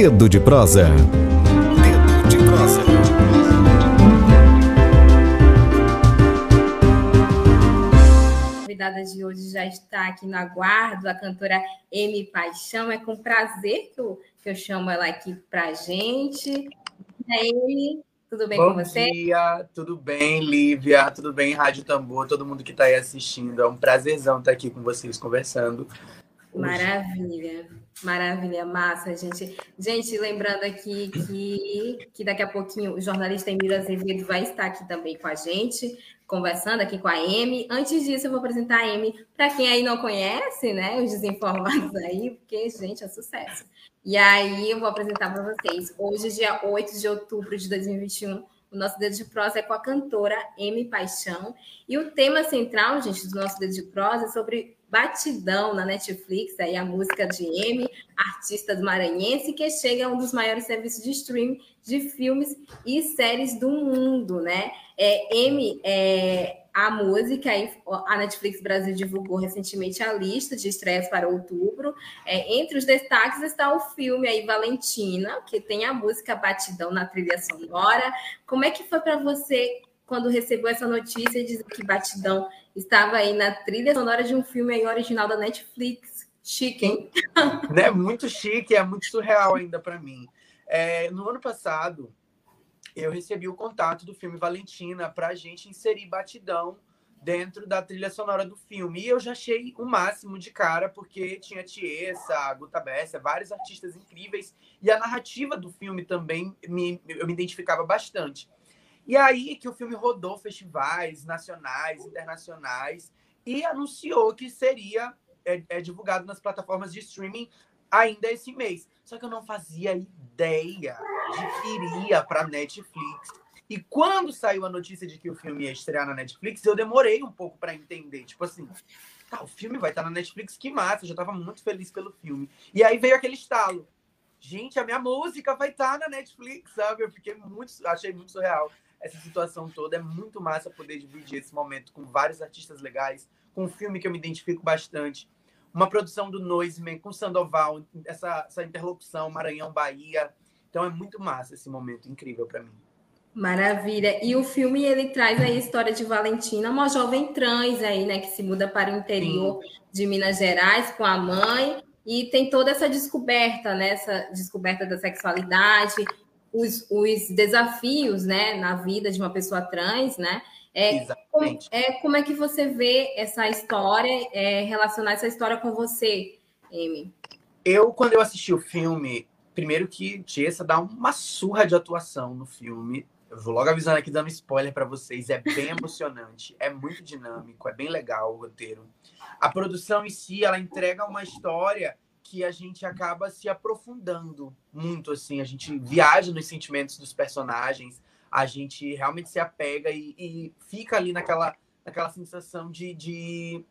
Dedo de prosa. Dedo de prosa. A convidada de hoje já está aqui no aguardo, a cantora M Paixão. É com prazer que eu, que eu chamo ela aqui para gente. E aí, tudo bem Bom com você? Bom dia, tudo bem, Lívia? Tudo bem, Rádio Tambor, todo mundo que está aí assistindo. É um prazerzão estar aqui com vocês conversando. Maravilha, maravilha, massa, gente. Gente, lembrando aqui que, que daqui a pouquinho o jornalista Emílio Azevedo vai estar aqui também com a gente, conversando aqui com a Amy. Antes disso, eu vou apresentar a Amy para quem aí não conhece, né? Os desinformados aí, porque, gente, é sucesso. E aí eu vou apresentar para vocês. Hoje, dia 8 de outubro de 2021, o nosso Dedo de Prosa é com a cantora Amy Paixão. E o tema central, gente, do nosso Dedo de Prosa é sobre Batidão na Netflix, aí a música de M, artista do Maranhense, que chega a um dos maiores serviços de streaming de filmes e séries do mundo, né? É, M, é, a música, a Netflix Brasil divulgou recentemente a lista de estreias para outubro. É, entre os destaques está o filme aí Valentina, que tem a música Batidão na trilha sonora. Como é que foi para você quando recebeu essa notícia e dizer que Batidão estava aí na trilha sonora de um filme aí original da Netflix. Chique, hein? né? Muito chique, é muito surreal ainda para mim. É, no ano passado, eu recebi o contato do filme Valentina para a gente inserir Batidão dentro da trilha sonora do filme. E eu já achei o máximo de cara, porque tinha Tiesa, Guta Bessa, vários artistas incríveis. E a narrativa do filme também me, eu me identificava bastante. E aí que o filme rodou festivais nacionais, internacionais e anunciou que seria é, é, divulgado nas plataformas de streaming ainda esse mês. Só que eu não fazia ideia de que iria para Netflix. E quando saiu a notícia de que o filme ia estrear na Netflix, eu demorei um pouco para entender. Tipo assim, tá, o filme vai estar na Netflix, que massa. Eu já estava muito feliz pelo filme. E aí veio aquele estalo. Gente, a minha música vai estar na Netflix, sabe? Eu fiquei muito, achei muito surreal essa situação toda. É muito massa poder dividir esse momento com vários artistas legais, com um filme que eu me identifico bastante. Uma produção do Noiseman com Sandoval, essa, essa interlocução Maranhão-Bahia. Então é muito massa esse momento, incrível para mim. Maravilha. E o filme ele traz aí a história de Valentina, uma jovem trans aí, né, que se muda para o interior Sim. de Minas Gerais com a mãe e tem toda essa descoberta, né, essa descoberta da sexualidade, os, os desafios, né, na vida de uma pessoa trans, né? É, como, é, como é que você vê essa história, é, relacionar essa história com você, Amy? Eu, quando eu assisti o filme, primeiro que Tiesa dá uma surra de atuação no filme. Eu vou logo avisando aqui, dando spoiler para vocês. É bem emocionante, é muito dinâmico, é bem legal o roteiro. A produção em si, ela entrega uma história que a gente acaba se aprofundando muito, assim, a gente viaja nos sentimentos dos personagens, a gente realmente se apega e, e fica ali naquela, naquela sensação de, de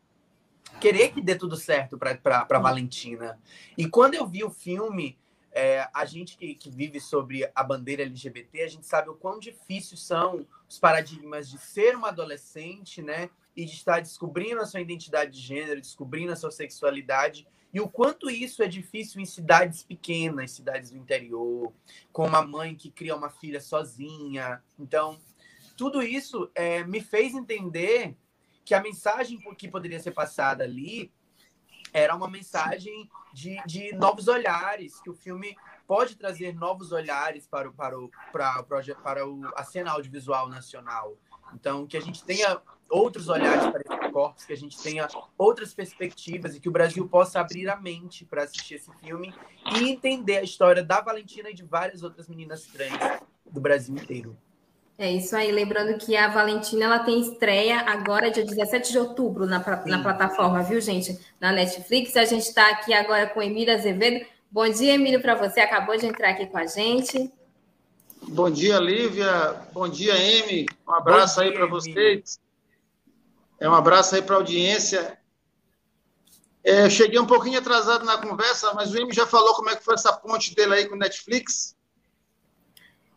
querer que dê tudo certo para Valentina. E quando eu vi o filme, é, a gente que, que, vive sobre a bandeira LGBT, a gente sabe o quão difícil são os paradigmas de ser uma adolescente, né? E de estar descobrindo a sua identidade de gênero, descobrindo a sua sexualidade e o quanto isso é difícil em cidades pequenas, cidades do interior, com uma mãe que cria uma filha sozinha. Então, tudo isso é, me fez entender que a mensagem que poderia ser passada ali era uma mensagem de, de novos olhares, que o filme pode trazer novos olhares para o, para o, para, para o, a cena audiovisual nacional. Então, que a gente tenha outros olhares para corpos, que a gente tenha outras perspectivas e que o Brasil possa abrir a mente para assistir esse filme e entender a história da Valentina e de várias outras meninas trans do Brasil inteiro. É isso aí, lembrando que a Valentina ela tem estreia agora dia 17 de outubro na, na plataforma, viu, gente? Na Netflix. A gente está aqui agora com Emílio Azevedo. Bom dia, Emílio, para você. Acabou de entrar aqui com a gente. Bom dia, Lívia. Bom dia, Amy. Um abraço dia, aí para vocês. É um abraço aí para a audiência. É, eu cheguei um pouquinho atrasado na conversa, mas o Amy já falou como é que foi essa ponte dele aí com o Netflix.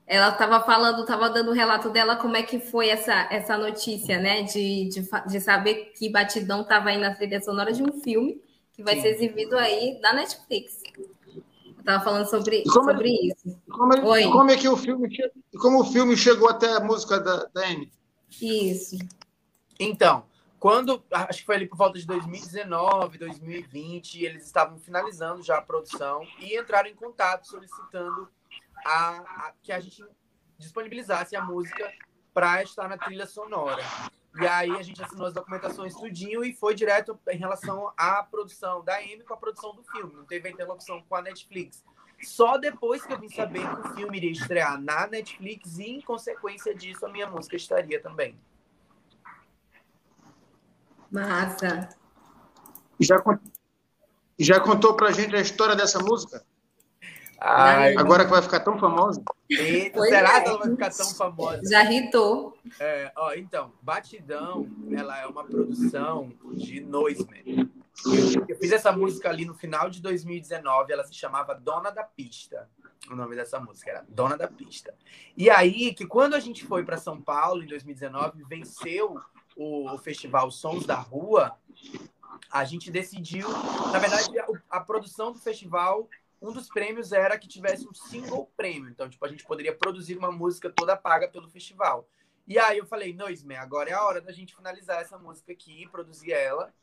Ela estava falando, estava dando o relato dela como é que foi essa, essa notícia, né? De, de, de saber que Batidão estava aí na trilha sonora de um filme que vai Sim. ser exibido aí na Netflix. Eu tava falando sobre, sobre é, isso. Como é, Oi. como é que o filme como o filme chegou até a música da, da Amy? Isso. Então, quando acho que foi ali por volta de 2019, 2020, eles estavam finalizando já a produção e entraram em contato solicitando a, a que a gente disponibilizasse a música para estar na trilha sonora. E aí a gente assinou as documentações tudinho e foi direto em relação à produção da Amy com a produção do filme. Não teve interlocução com a Netflix. Só depois que eu vim saber que o filme iria estrear na Netflix e, em consequência disso, a minha música estaria também. Massa. Já, já contou pra gente a história dessa música? Ai, Agora que vai ficar tão famosa? Eita, será é. que ela vai ficar tão famosa? Já ritou. É, ó, então, Batidão, ela é uma produção de Noisman. Eu, eu fiz essa música ali no final de 2019, ela se chamava Dona da Pista. O nome dessa música era Dona da Pista. E aí, que quando a gente foi para São Paulo em 2019, venceu o, o festival Sons da Rua, a gente decidiu, na verdade, a, a produção do festival um dos prêmios era que tivesse um single prêmio. Então, tipo, a gente poderia produzir uma música toda paga pelo festival. E aí eu falei, Noisme, agora é a hora da gente finalizar essa música aqui, produzir ela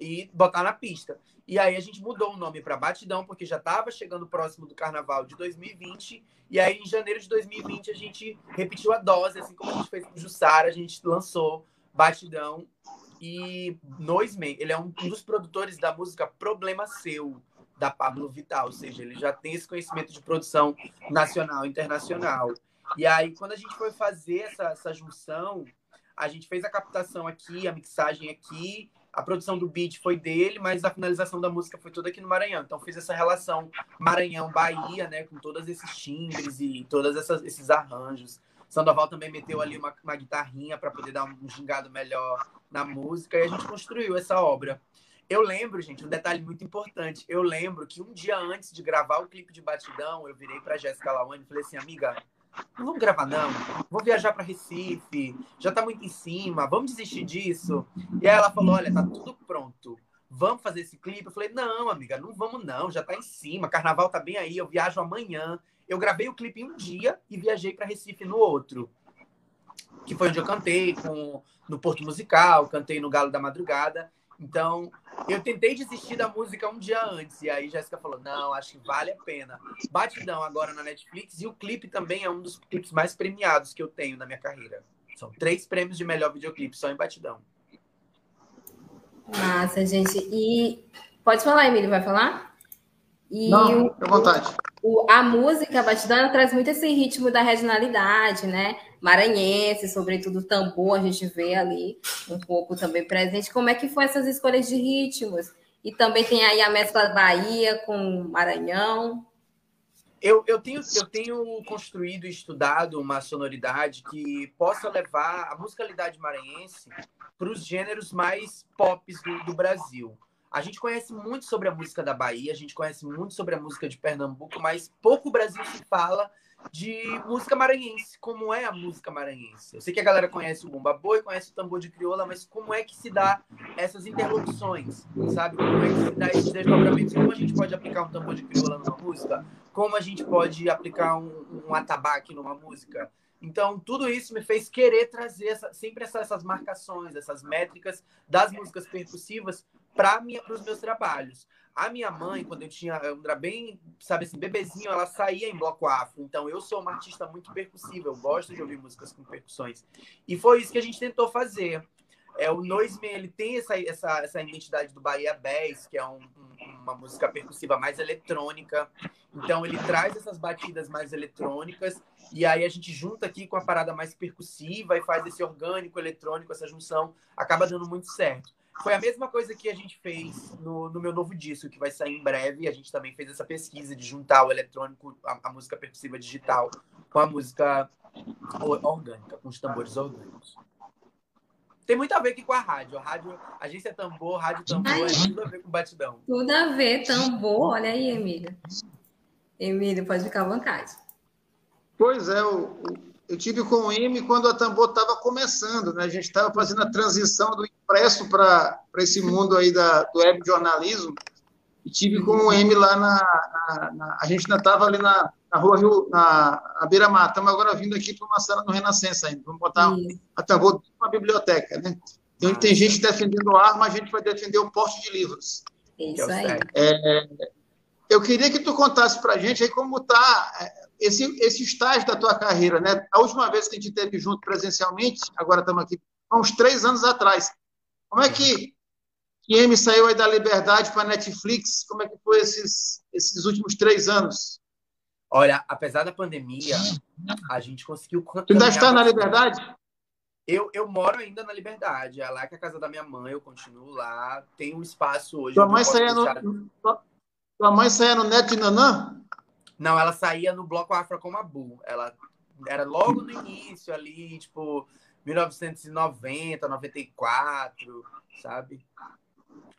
e botar na pista. E aí a gente mudou o nome para Batidão, porque já estava chegando próximo do carnaval de 2020. E aí em janeiro de 2020 a gente repetiu a dose, assim como a gente fez com o Jussara, a gente lançou Batidão. E Noisme, ele é um dos produtores da música Problema Seu da Pablo Vital, ou seja, ele já tem esse conhecimento de produção nacional internacional. E aí, quando a gente foi fazer essa, essa junção, a gente fez a captação aqui, a mixagem aqui, a produção do beat foi dele, mas a finalização da música foi toda aqui no Maranhão. Então fiz essa relação Maranhão-Bahia, né, com todos esses timbres e todos esses arranjos. Sandoval também meteu ali uma, uma guitarrinha para poder dar um gingado melhor na música e a gente construiu essa obra. Eu lembro, gente, um detalhe muito importante. Eu lembro que um dia antes de gravar o clipe de Batidão, eu virei para Jéssica Lawane e falei assim, amiga, não vamos gravar não. Vou viajar para Recife, já tá muito em cima, vamos desistir disso. E aí ela falou, olha, tá tudo pronto. Vamos fazer esse clipe? Eu falei, não, amiga, não vamos não, já tá em cima, carnaval tá bem aí, eu viajo amanhã. Eu gravei o clipe em um dia e viajei para Recife no outro. Que foi onde eu cantei com, no Porto Musical, cantei no Galo da Madrugada. Então, eu tentei desistir da música um dia antes. E aí Jéssica falou: não, acho que vale a pena. Batidão agora na Netflix. E o clipe também é um dos clipes mais premiados que eu tenho na minha carreira. São três prêmios de melhor videoclipe, só em Batidão. Massa, gente. E pode falar, Emílio, vai falar? E Não, fica à vontade. O, a música batidão traz muito esse ritmo da regionalidade, né? Maranhense, sobretudo tambor, a gente vê ali um pouco também presente. Como é que foi essas escolhas de ritmos? E também tem aí a mescla Bahia com Maranhão. Eu, eu, tenho, eu tenho construído e estudado uma sonoridade que possa levar a musicalidade maranhense para os gêneros mais pop do, do Brasil. A gente conhece muito sobre a música da Bahia, a gente conhece muito sobre a música de Pernambuco, mas pouco o Brasil se fala de música maranhense, como é a música maranhense. Eu sei que a galera conhece o Bumba Boi, conhece o tambor de crioula, mas como é que se dá essas interlocuções, sabe? Como é que se dá esses desdobramentos? Como a gente pode aplicar um tambor de crioula numa música? Como a gente pode aplicar um, um atabaque numa música? Então, tudo isso me fez querer trazer essa, sempre essa, essas marcações, essas métricas das músicas percussivas para os meus trabalhos. A minha mãe, quando eu tinha, eu era bem, sabe assim, bebezinho, ela saía em bloco afro. Então, eu sou uma artista muito percussiva, eu gosto de ouvir músicas com percussões. E foi isso que a gente tentou fazer. É, o Noiseman, ele tem essa, essa, essa identidade do Bahia Bass, que é um, um, uma música percussiva mais eletrônica. Então, ele traz essas batidas mais eletrônicas e aí a gente junta aqui com a parada mais percussiva e faz esse orgânico eletrônico, essa junção, acaba dando muito certo. Foi a mesma coisa que a gente fez no, no meu novo disco, que vai sair em breve. A gente também fez essa pesquisa de juntar o eletrônico, a, a música percussiva digital, com a música orgânica, com os tambores orgânicos. Tem muito a ver aqui com a rádio. A rádio, agência tambor, rádio tambor, Ai, é tudo a ver com batidão. Tudo a ver, tambor. Olha aí, Emílio. Emílio, pode ficar à vontade. Pois é, o, eu tive com o IME quando a Tambor estava começando, né? A gente estava fazendo a transição do impresso para esse mundo aí da, do web jornalismo. E tive com o M lá na, na, na A gente ainda estava ali na, na rua Rio, na, na Beira Mar. Estamos agora vindo aqui para uma sala no Renascença ainda. Vamos botar um, até vou uma biblioteca, né? Então, onde tem gente defendendo arma, a gente vai defender o porte de livros. Isso aí. É, eu queria que tu contasse para a gente aí como está é, esse, esse estágio da tua carreira, né? A última vez que a gente esteve junto presencialmente, agora estamos aqui, há uns três anos atrás. Como é que que M saiu aí da Liberdade para a Netflix? Como é que foi esses, esses últimos três anos? Olha, apesar da pandemia, a gente conseguiu. Tu ainda está na Liberdade? Eu, eu moro ainda na Liberdade. É lá que é a casa da minha mãe, eu continuo lá. Tem um espaço hoje. Tua mãe, deixar... no, tua mãe saía no Neto e Nanã? Não, ela saía no Bloco Afra com Abu. Ela era logo no início ali, tipo, 1990, 94, sabe?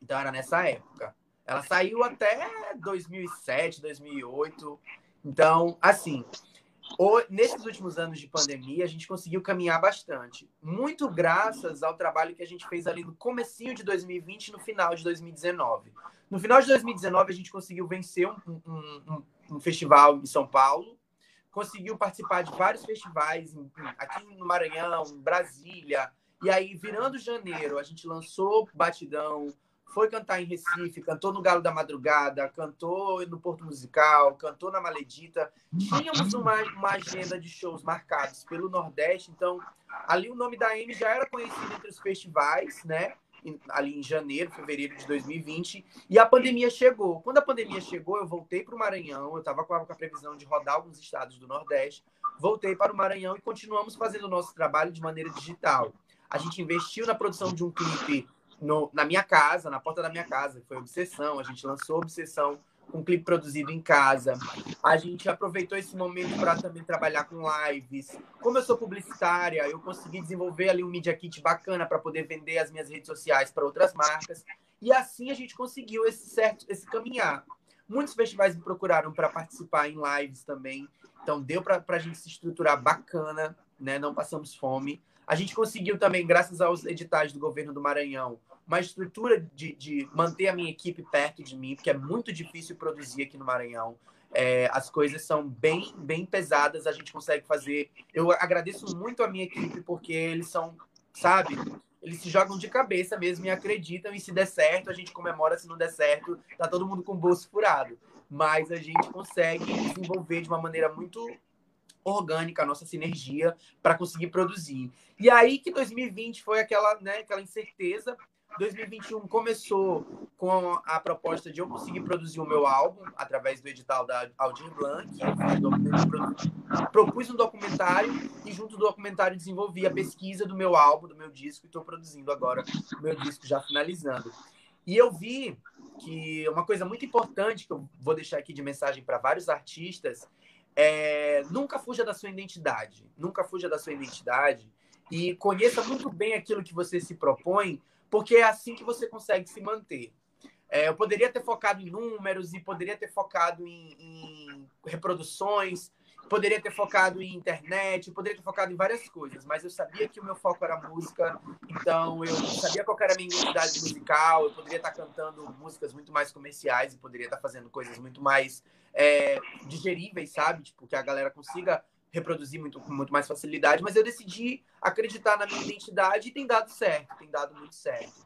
Então era nessa época. Ela saiu até 2007, 2008. Então, assim, nesses últimos anos de pandemia, a gente conseguiu caminhar bastante. Muito graças ao trabalho que a gente fez ali no comecinho de 2020 e no final de 2019. No final de 2019, a gente conseguiu vencer um, um, um, um festival em São Paulo, conseguiu participar de vários festivais aqui no Maranhão, Brasília. E aí, virando janeiro, a gente lançou Batidão, foi cantar em Recife, cantou no Galo da Madrugada, cantou no Porto Musical, cantou na Maledita. Tínhamos uma, uma agenda de shows marcados pelo Nordeste, então ali o nome da Amy já era conhecido entre os festivais, né? Ali em janeiro, fevereiro de 2020, e a pandemia chegou. Quando a pandemia chegou, eu voltei para o Maranhão, eu estava com a previsão de rodar alguns estados do Nordeste, voltei para o Maranhão e continuamos fazendo o nosso trabalho de maneira digital. A gente investiu na produção de um clipe no, na minha casa, na porta da minha casa, foi Obsessão. A gente lançou Obsessão um clipe produzido em casa. A gente aproveitou esse momento para também trabalhar com lives. Como eu sou publicitária, eu consegui desenvolver ali um media kit bacana para poder vender as minhas redes sociais para outras marcas. E assim a gente conseguiu esse certo esse caminhar. Muitos festivais me procuraram para participar em lives também. Então deu para a gente se estruturar bacana, né? Não passamos fome. A gente conseguiu também, graças aos editais do governo do Maranhão, uma estrutura de, de manter a minha equipe perto de mim, porque é muito difícil produzir aqui no Maranhão. É, as coisas são bem, bem pesadas, a gente consegue fazer. Eu agradeço muito a minha equipe, porque eles são, sabe, eles se jogam de cabeça mesmo e acreditam. E se der certo, a gente comemora. Se não der certo, tá todo mundo com o bolso furado. Mas a gente consegue desenvolver de uma maneira muito orgânica, a nossa sinergia para conseguir produzir. E aí que 2020 foi aquela, né, aquela incerteza. 2021 começou com a proposta de eu conseguir produzir o meu álbum através do edital da Aldir Blanc. Propus um documentário e, junto do documentário, desenvolvi a pesquisa do meu álbum, do meu disco, e estou produzindo agora o meu disco já finalizando. E eu vi que uma coisa muito importante que eu vou deixar aqui de mensagem para vários artistas é, nunca fuja da sua identidade. Nunca fuja da sua identidade e conheça muito bem aquilo que você se propõe, porque é assim que você consegue se manter. É, eu poderia ter focado em números e poderia ter focado em, em, reproduções, poderia ter focado em internet, poderia ter focado em várias coisas, mas eu sabia que o meu foco era música, então eu sabia qual era a minha identidade musical, eu poderia estar cantando músicas muito mais comerciais e poderia estar fazendo coisas muito mais é, digeríveis, sabe? Tipo, que a galera consiga reproduzir muito, com muito mais facilidade, mas eu decidi acreditar na minha identidade e tem dado certo, tem dado muito certo.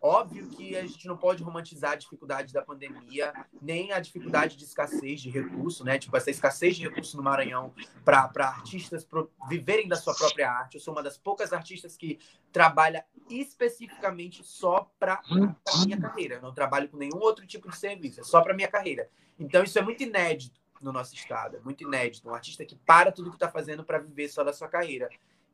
Óbvio que a gente não pode romantizar a dificuldade da pandemia, nem a dificuldade de escassez de recurso, né? Tipo, essa escassez de recurso no Maranhão para artistas pro, viverem da sua própria arte. Eu sou uma das poucas artistas que trabalha especificamente só para a minha carreira. Eu não trabalho com nenhum outro tipo de serviço, é só para minha carreira. Então, isso é muito inédito no nosso estado, é muito inédito. Um artista que para tudo que está fazendo para viver só da sua carreira.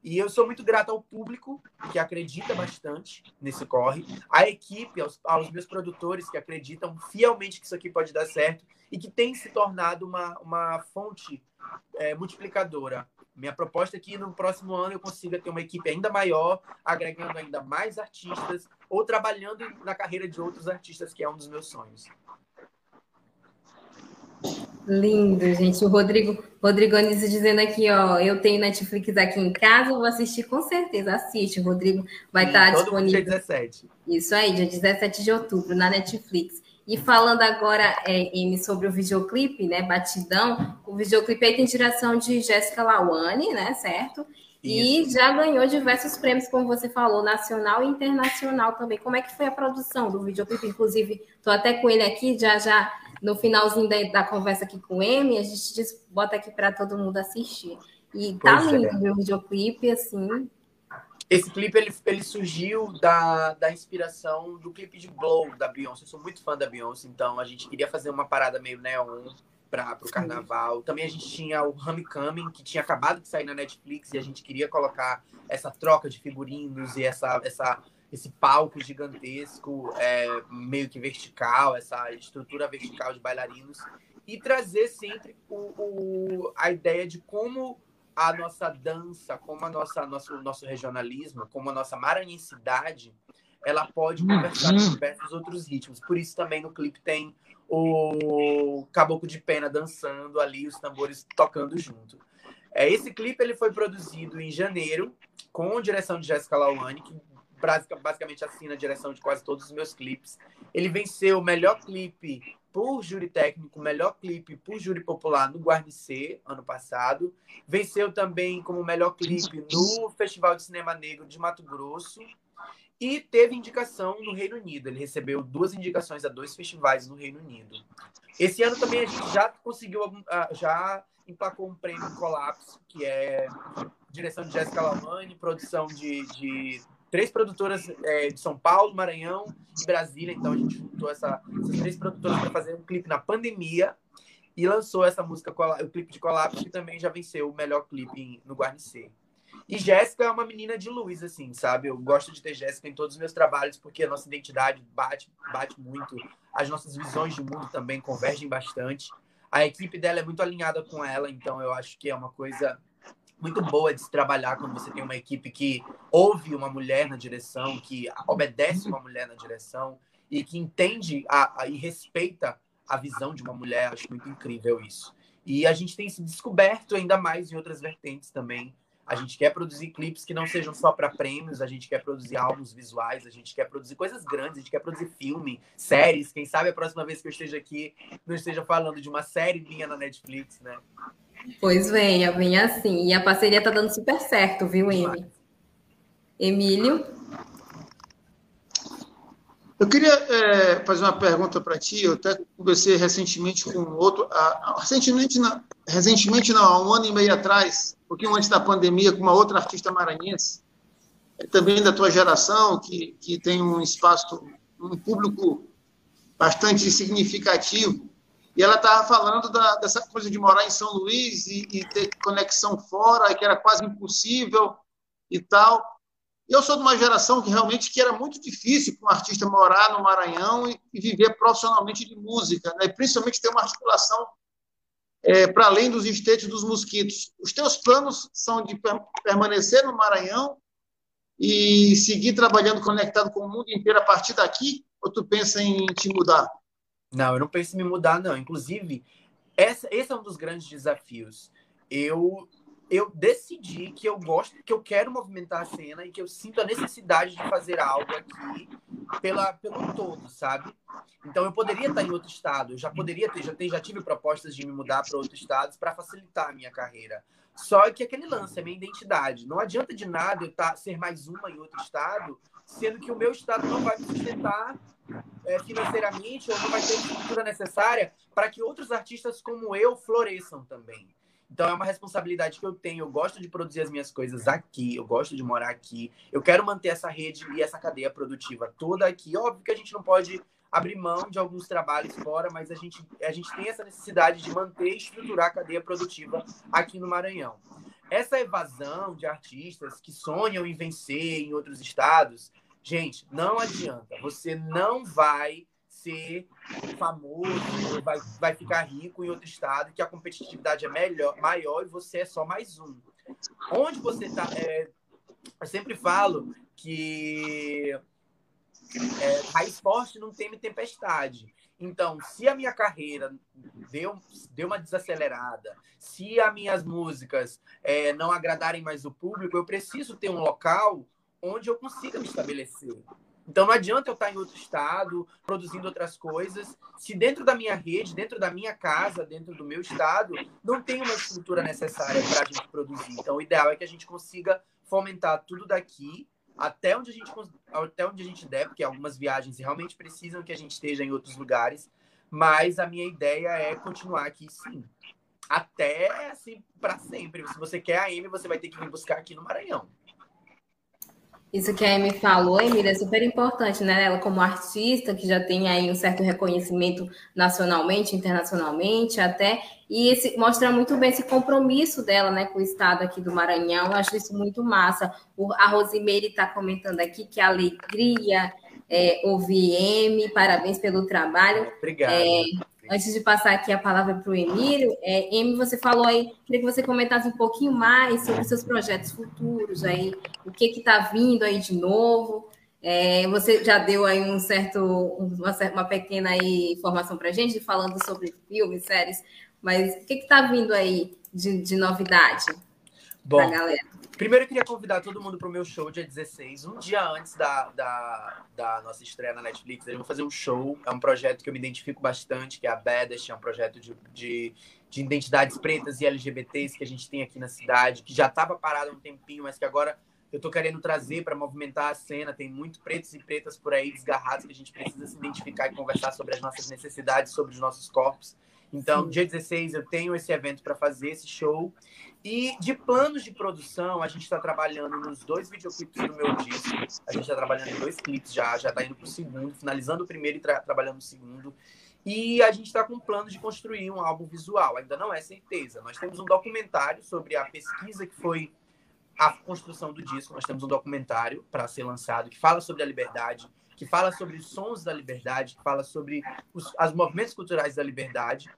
E eu sou muito grato ao público, que acredita bastante nesse corre, à equipe, aos, aos, meus produtores, que acreditam fielmente que isso aqui pode dar certo e que tem se tornado uma, uma fonte é, multiplicadora. Minha proposta é que no próximo ano eu consiga ter uma equipe ainda maior, agregando ainda mais artistas ou trabalhando na carreira de outros artistas, que é um dos meus sonhos. Lindo, gente. O Rodrigo, Rodrigo Anísio dizendo aqui, ó, eu tenho Netflix aqui em casa, vou assistir com certeza. Assiste, o Rodrigo vai Sim, estar disponível. Dia 17. Isso aí, dia 17 de outubro, na Netflix. E falando agora, é, sobre o videoclipe, né, Batidão, o videoclipe aí tem direção de Jéssica Lawane, né, certo? E já ganhou diversos prêmios, como você falou, nacional e internacional também. Como é que foi a produção do videoclipe? Inclusive, estou até com ele aqui, já já no finalzinho da, da conversa aqui com o Emi, a gente diz, bota aqui para todo mundo assistir. E tá pois lindo é. o videoclipe, assim. Esse clipe ele, ele surgiu da, da inspiração do clipe de Blow da Beyoncé. Eu sou muito fã da Beyoncé, então a gente queria fazer uma parada meio neon para o carnaval. Também a gente tinha o Homecoming, que tinha acabado de sair na Netflix, e a gente queria colocar essa troca de figurinos e essa, essa, esse palco gigantesco, é, meio que vertical, essa estrutura vertical de bailarinos, e trazer sempre o, o, a ideia de como a nossa dança, como a nossa nosso, nosso regionalismo, como a nossa maranhensidade, ela pode conversar com diversos outros ritmos. Por isso também no clipe tem o Caboclo de Pena dançando ali, os tambores tocando junto. É, esse clipe ele foi produzido em janeiro, com direção de Jessica Lawane, que basicamente assina a direção de quase todos os meus clipes. Ele venceu o melhor clipe por júri técnico, melhor clipe por júri popular no Guarnicê, ano passado. Venceu também como melhor clipe no Festival de Cinema Negro de Mato Grosso. E teve indicação no Reino Unido. Ele recebeu duas indicações a dois festivais no Reino Unido. Esse ano também a gente já conseguiu, ah, já emplacou um prêmio Colapso, que é direção de Jéssica Lamani, produção de, de três produtoras é, de São Paulo, Maranhão e Brasília. Então a gente juntou essa, essas três produtoras para fazer um clipe na pandemia e lançou essa música, o clipe de Colapso, que também já venceu o melhor clipe no Guarnicê. E Jéssica é uma menina de luz, assim, sabe? Eu gosto de ter Jéssica em todos os meus trabalhos, porque a nossa identidade bate, bate muito, as nossas visões de mundo também convergem bastante. A equipe dela é muito alinhada com ela, então eu acho que é uma coisa muito boa de se trabalhar quando você tem uma equipe que ouve uma mulher na direção, que obedece uma mulher na direção e que entende a, a, e respeita a visão de uma mulher. Acho muito incrível isso. E a gente tem se descoberto ainda mais em outras vertentes também. A gente quer produzir clipes que não sejam só para prêmios, a gente quer produzir álbuns visuais, a gente quer produzir coisas grandes, a gente quer produzir filme, séries. Quem sabe a próxima vez que eu esteja aqui não esteja falando de uma série minha na Netflix, né? Pois venha, venha assim. E a parceria tá dando super certo, viu, Emi? Emílio? Eu queria é, fazer uma pergunta para ti. Eu até conversei recentemente com outro. Recentemente, não, recentemente, não, um ano e meio atrás, um pouquinho antes da pandemia, com uma outra artista maranhense, é também da tua geração, que, que tem um espaço, um público bastante significativo. E ela estava falando da, dessa coisa de morar em São Luís e, e ter conexão fora, que era quase impossível e tal. Eu sou de uma geração que realmente que era muito difícil para um artista morar no Maranhão e, e viver profissionalmente de música, né? principalmente ter uma articulação é, para além dos estetes dos mosquitos. Os teus planos são de permanecer no Maranhão e seguir trabalhando conectado com o mundo inteiro a partir daqui? Ou tu pensa em te mudar? Não, eu não penso em me mudar, não. Inclusive, essa, esse é um dos grandes desafios. Eu eu decidi que eu gosto, que eu quero movimentar a cena e que eu sinto a necessidade de fazer algo aqui pela, pelo todo, sabe? Então eu poderia estar em outro estado, eu já poderia ter, já, ter, já tive propostas de me mudar para outros estados para facilitar a minha carreira. Só que aquele lance é minha identidade. Não adianta de nada eu tá, ser mais uma em outro estado, sendo que o meu estado não vai me sustentar é, financeiramente ou não vai ter a estrutura necessária para que outros artistas como eu floresçam também. Então é uma responsabilidade que eu tenho. Eu gosto de produzir as minhas coisas aqui, eu gosto de morar aqui. Eu quero manter essa rede e essa cadeia produtiva toda aqui. Óbvio que a gente não pode abrir mão de alguns trabalhos fora, mas a gente, a gente tem essa necessidade de manter e estruturar a cadeia produtiva aqui no Maranhão. Essa evasão de artistas que sonham em vencer em outros estados, gente, não adianta. Você não vai ser famoso, vai, vai ficar rico em outro estado, que a competitividade é melhor, maior e você é só mais um. Onde você está. É, eu sempre falo que é, raiz forte não teme tempestade. Então, se a minha carreira deu, deu uma desacelerada, se as minhas músicas é, não agradarem mais o público, eu preciso ter um local onde eu consiga me estabelecer. Então não adianta eu estar em outro estado, produzindo outras coisas, se dentro da minha rede, dentro da minha casa, dentro do meu estado, não tem uma estrutura necessária para a gente produzir. Então o ideal é que a gente consiga fomentar tudo daqui até onde a gente até onde a gente der, porque algumas viagens realmente precisam que a gente esteja em outros lugares, mas a minha ideia é continuar aqui sim. Até assim para sempre. Se você quer a M, você vai ter que vir buscar aqui no Maranhão. Isso que a Amy falou, Emília, é super importante, né? Ela como artista, que já tem aí um certo reconhecimento nacionalmente, internacionalmente até, e esse, mostra muito bem esse compromisso dela, né, com o estado aqui do Maranhão. Eu acho isso muito massa. O, a Rosimeire está comentando aqui que a alegria é, ouvir M, parabéns pelo trabalho. Obrigado. É, Antes de passar aqui a palavra para o Emílio, é, Emi, você falou aí, queria que você comentasse um pouquinho mais sobre seus projetos futuros aí, o que está vindo aí de novo. É, você já deu aí um certo, uma, uma pequena aí informação para a gente, falando sobre filmes, séries, mas o que está vindo aí de, de novidade para a galera? Primeiro, eu queria convidar todo mundo para o meu show dia 16, um dia antes da, da, da, nossa estreia na Netflix. Eu vou fazer um show. É um projeto que eu me identifico bastante, que é a Baddest, é um projeto de, de, de, identidades pretas e LGBTs que a gente tem aqui na cidade, que já estava parado há um tempinho, mas que agora eu estou querendo trazer para movimentar a cena. Tem muito pretos e pretas por aí desgarrados que a gente precisa se identificar e conversar sobre as nossas necessidades, sobre os nossos corpos. Então, Sim. dia 16 eu tenho esse evento para fazer, esse show. E de planos de produção, a gente está trabalhando nos dois videoclipes do meu disco. A gente está trabalhando em dois clipes já, já está indo para o segundo, finalizando o primeiro e tra trabalhando o segundo. E a gente está com plano de construir um álbum visual, ainda não é certeza. Nós temos um documentário sobre a pesquisa que foi a construção do disco. Nós temos um documentário para ser lançado que fala sobre a liberdade, que fala sobre os sons da liberdade, que fala sobre os, os movimentos culturais da liberdade,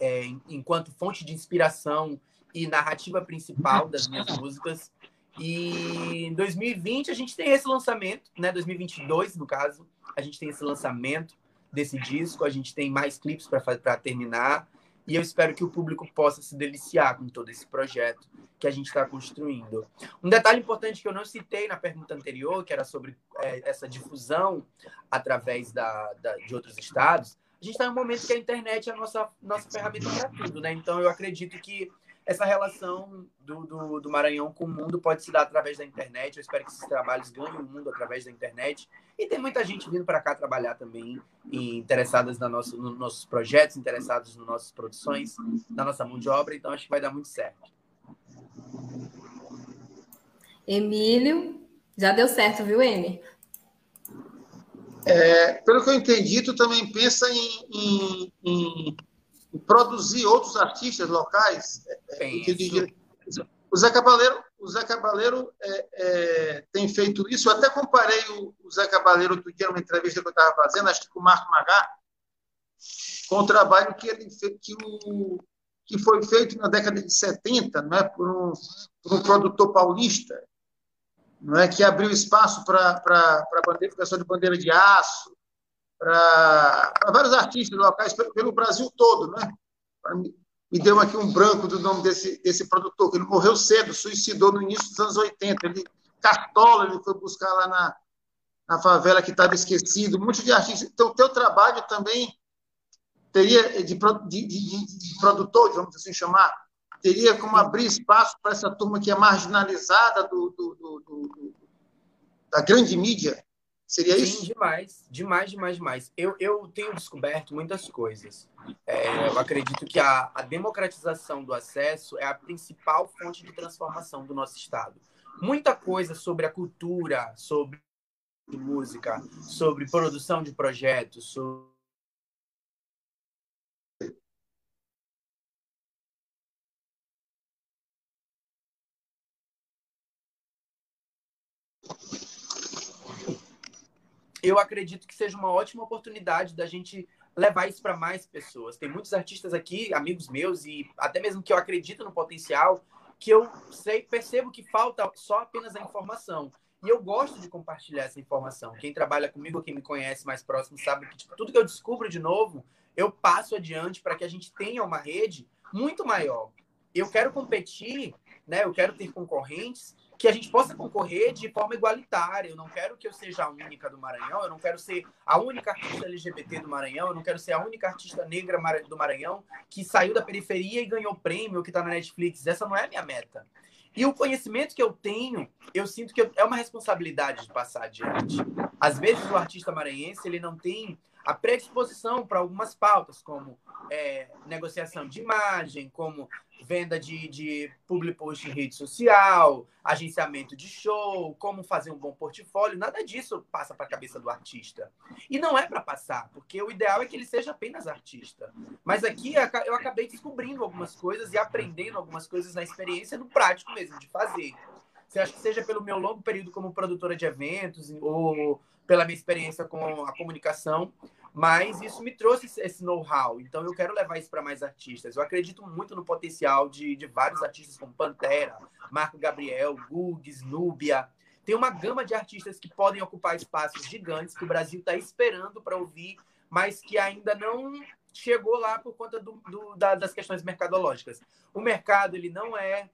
é, enquanto fonte de inspiração e narrativa principal das minhas músicas. E em 2020 a gente tem esse lançamento, né? 2022 no caso, a gente tem esse lançamento desse disco, a gente tem mais clipes para terminar e eu espero que o público possa se deliciar com todo esse projeto que a gente está construindo. Um detalhe importante que eu não citei na pergunta anterior, que era sobre é, essa difusão através da, da, de outros estados, a gente está em um momento que a internet é a nossa, nossa ferramenta para tudo, né? Então eu acredito que essa relação do, do, do, Maranhão com o mundo pode se dar através da internet. Eu espero que esses trabalhos ganhem o mundo através da internet. E tem muita gente vindo para cá trabalhar também, e interessadas na nosso, nos nossos projetos, interessados nas nossas produções, na nossa mão de obra. Então, acho que vai dar muito certo. Emílio, já deu certo, viu, Emi? É, pelo que eu entendi, tu também pensa em, em, em produzir outros artistas locais. o Zé Cabaleiro, o Zé Cabaleiro é, é, tem feito isso. Eu até comparei o, o Zé Cabaleiro do dia numa entrevista que eu estava fazendo, acho que com o Marco Magá, com o trabalho que ele que, o, que foi feito na década de 70, não é, por um, por um produtor paulista, não é, que abriu espaço para para bandeira, de bandeira de aço, para vários artistas locais pelo, Brasil todo, né? Me deu aqui um branco do nome desse, desse produtor, que ele morreu cedo, suicidou no início dos anos 80. Ele, Cartola, ele foi buscar lá na, na favela que estava esquecido, um monte de artistas. Então, o teu trabalho também teria, de, de, de, de produtor, vamos assim chamar, teria como abrir espaço para essa turma que é marginalizada do, do, do, do da grande mídia, Seria Sim, isso? demais. Demais, demais, demais. Eu, eu tenho descoberto muitas coisas. É, eu acredito que a, a democratização do acesso é a principal fonte de transformação do nosso Estado. Muita coisa sobre a cultura, sobre música, sobre produção de projetos, sobre eu acredito que seja uma ótima oportunidade da gente levar isso para mais pessoas. Tem muitos artistas aqui, amigos meus, e até mesmo que eu acredito no potencial, que eu sei, percebo que falta só apenas a informação. E eu gosto de compartilhar essa informação. Quem trabalha comigo, quem me conhece mais próximo, sabe que tipo, tudo que eu descubro de novo, eu passo adiante para que a gente tenha uma rede muito maior. Eu quero competir, né? Eu quero ter concorrentes que a gente possa concorrer de forma igualitária. Eu não quero que eu seja a única do Maranhão, eu não quero ser a única artista LGBT do Maranhão, eu não quero ser a única artista negra do Maranhão que saiu da periferia e ganhou prêmio, que está na Netflix. Essa não é a minha meta. E o conhecimento que eu tenho, eu sinto que é uma responsabilidade de passar adiante. Às vezes o artista maranhense ele não tem a predisposição para algumas pautas, como é, negociação de imagem, como venda de, de public post em rede social, agenciamento de show, como fazer um bom portfólio, nada disso passa para a cabeça do artista. E não é para passar, porque o ideal é que ele seja apenas artista. Mas aqui eu acabei descobrindo algumas coisas e aprendendo algumas coisas na experiência, no prático mesmo, de fazer. Você acha que seja pelo meu longo período como produtora de eventos ou pela minha experiência com a comunicação, mas isso me trouxe esse know-how. Então eu quero levar isso para mais artistas. Eu acredito muito no potencial de, de vários artistas como Pantera, Marco Gabriel, Gugs, Núbia. Tem uma gama de artistas que podem ocupar espaços gigantes que o Brasil está esperando para ouvir, mas que ainda não chegou lá por conta do, do, da, das questões mercadológicas. O mercado ele não é